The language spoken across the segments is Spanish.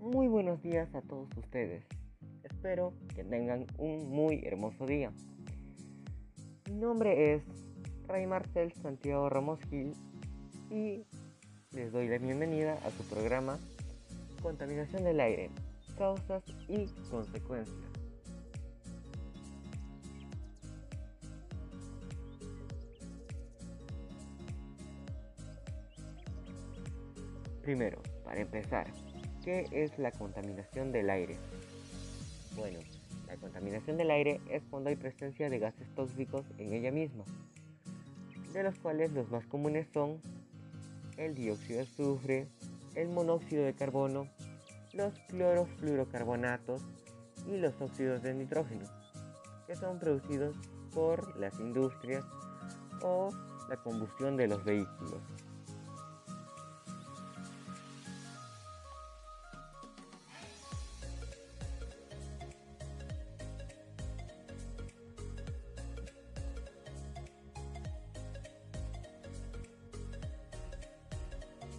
Muy buenos días a todos ustedes. Espero que tengan un muy hermoso día. Mi nombre es Ray Marcel Santiago Ramos Gil y les doy la bienvenida a su programa Contaminación del aire, causas y consecuencias. Primero, para empezar, ¿qué es la contaminación del aire? Bueno, la contaminación del aire es cuando hay presencia de gases tóxicos en ella misma, de los cuales los más comunes son el dióxido de azufre, el monóxido de carbono, los clorofluorocarbonatos y los óxidos de nitrógeno, que son producidos por las industrias o la combustión de los vehículos.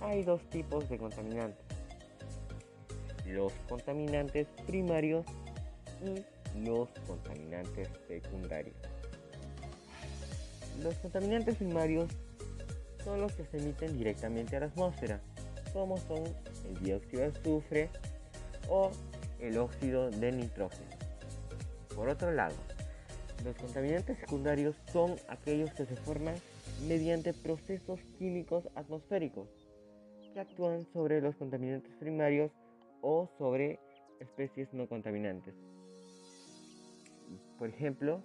Hay dos tipos de contaminantes. Los contaminantes primarios y los contaminantes secundarios. Los contaminantes primarios son los que se emiten directamente a la atmósfera, como son el dióxido de azufre o el óxido de nitrógeno. Por otro lado, los contaminantes secundarios son aquellos que se forman mediante procesos químicos atmosféricos que actúan sobre los contaminantes primarios o sobre especies no contaminantes. Por ejemplo,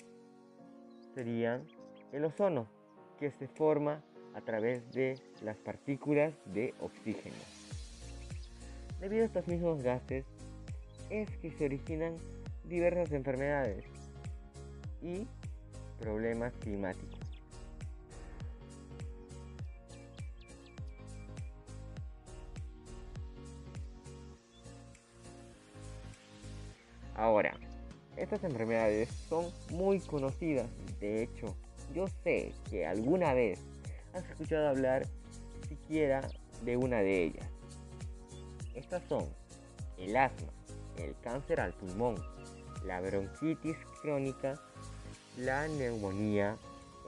serían el ozono, que se forma a través de las partículas de oxígeno. Debido a estos mismos gases, es que se originan diversas enfermedades y problemas climáticos. Ahora, estas enfermedades son muy conocidas. De hecho, yo sé que alguna vez has escuchado hablar siquiera de una de ellas. Estas son el asma, el cáncer al pulmón, la bronquitis crónica, la neumonía,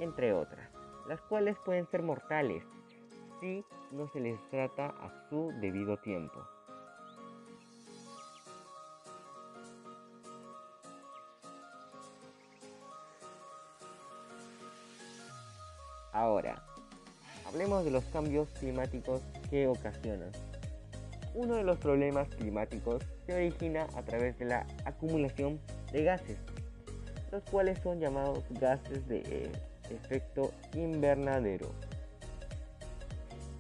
entre otras, las cuales pueden ser mortales si no se les trata a su debido tiempo. Ahora, hablemos de los cambios climáticos que ocasionan. Uno de los problemas climáticos se origina a través de la acumulación de gases, los cuales son llamados gases de eh, efecto invernadero,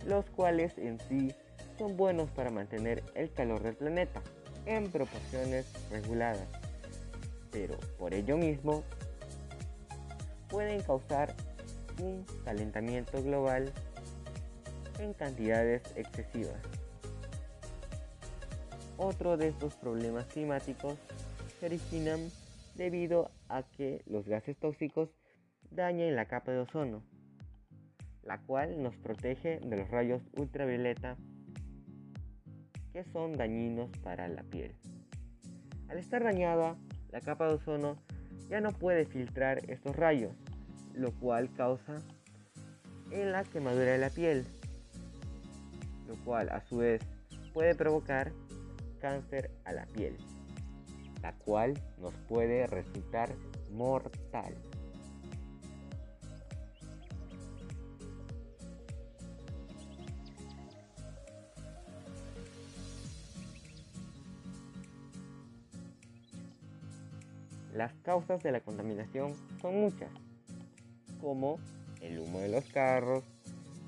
los cuales en sí son buenos para mantener el calor del planeta en proporciones reguladas, pero por ello mismo pueden causar un calentamiento global en cantidades excesivas. Otro de estos problemas climáticos se originan debido a que los gases tóxicos dañan la capa de ozono, la cual nos protege de los rayos ultravioleta que son dañinos para la piel. Al estar dañada, la capa de ozono ya no puede filtrar estos rayos lo cual causa en la quemadura de la piel, lo cual a su vez puede provocar cáncer a la piel, la cual nos puede resultar mortal. Las causas de la contaminación son muchas, como el humo de los carros,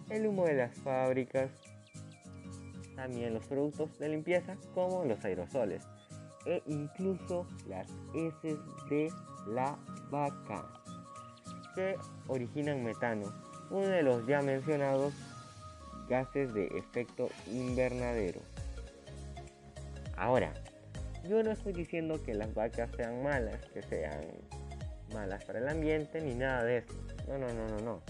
el humo de las fábricas, también los productos de limpieza como los aerosoles e incluso las heces de la vaca que originan metano, uno de los ya mencionados gases de efecto invernadero. Ahora, yo no estoy diciendo que las vacas sean malas, que sean malas para el ambiente ni nada de eso. No, no, no, no, no.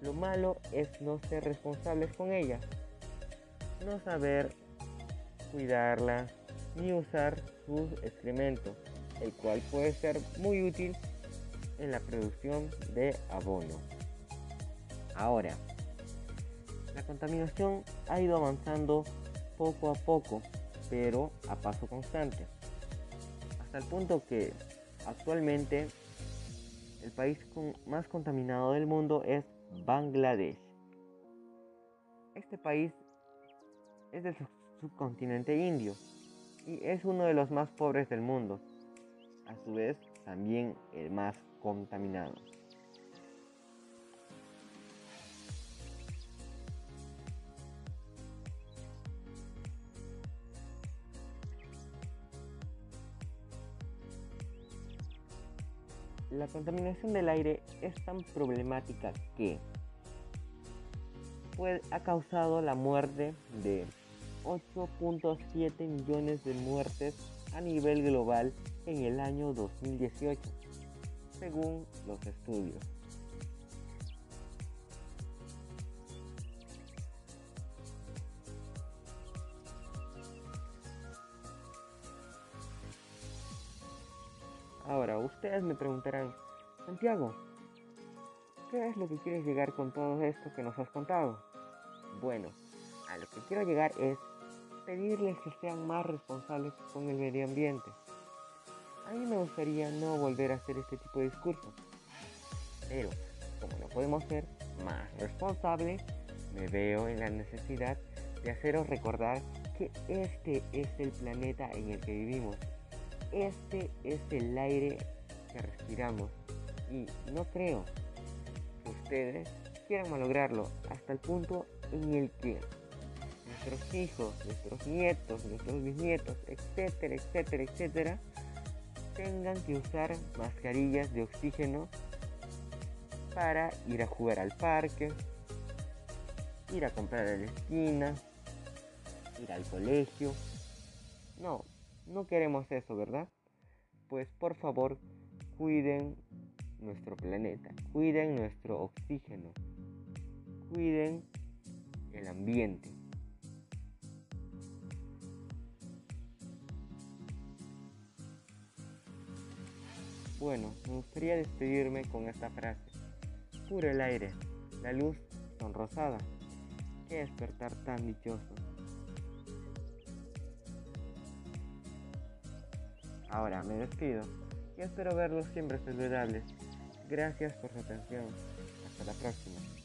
Lo malo es no ser responsables con ellas. No saber cuidarla ni usar sus excrementos, el cual puede ser muy útil en la producción de abono. Ahora, la contaminación ha ido avanzando poco a poco, pero a paso constante, hasta el punto que actualmente el país más contaminado del mundo es Bangladesh. Este país es del subcontinente indio y es uno de los más pobres del mundo, a su vez también el más contaminado. La contaminación del aire es tan problemática que ha causado la muerte de 8.7 millones de muertes a nivel global en el año 2018, según los estudios. Ahora, ustedes me preguntarán, Santiago, ¿qué es lo que quieres llegar con todo esto que nos has contado? Bueno, a lo que quiero llegar es pedirles que sean más responsables con el medio ambiente. A mí me gustaría no volver a hacer este tipo de discursos, pero como no podemos ser más responsables, me veo en la necesidad de haceros recordar que este es el planeta en el que vivimos este es el aire que respiramos y no creo que ustedes quieran malograrlo hasta el punto en el que nuestros hijos, nuestros nietos, nuestros bisnietos, etcétera, etcétera, etcétera, tengan que usar mascarillas de oxígeno para ir a jugar al parque, ir a comprar a la esquina, ir al colegio. No, no queremos eso, ¿verdad? Pues por favor, cuiden nuestro planeta, cuiden nuestro oxígeno, cuiden el ambiente. Bueno, me gustaría despedirme con esta frase. Puro el aire, la luz sonrosada. Qué despertar tan dichoso. Ahora me despido y espero verlos siempre saludables. Gracias por su atención. Hasta la próxima.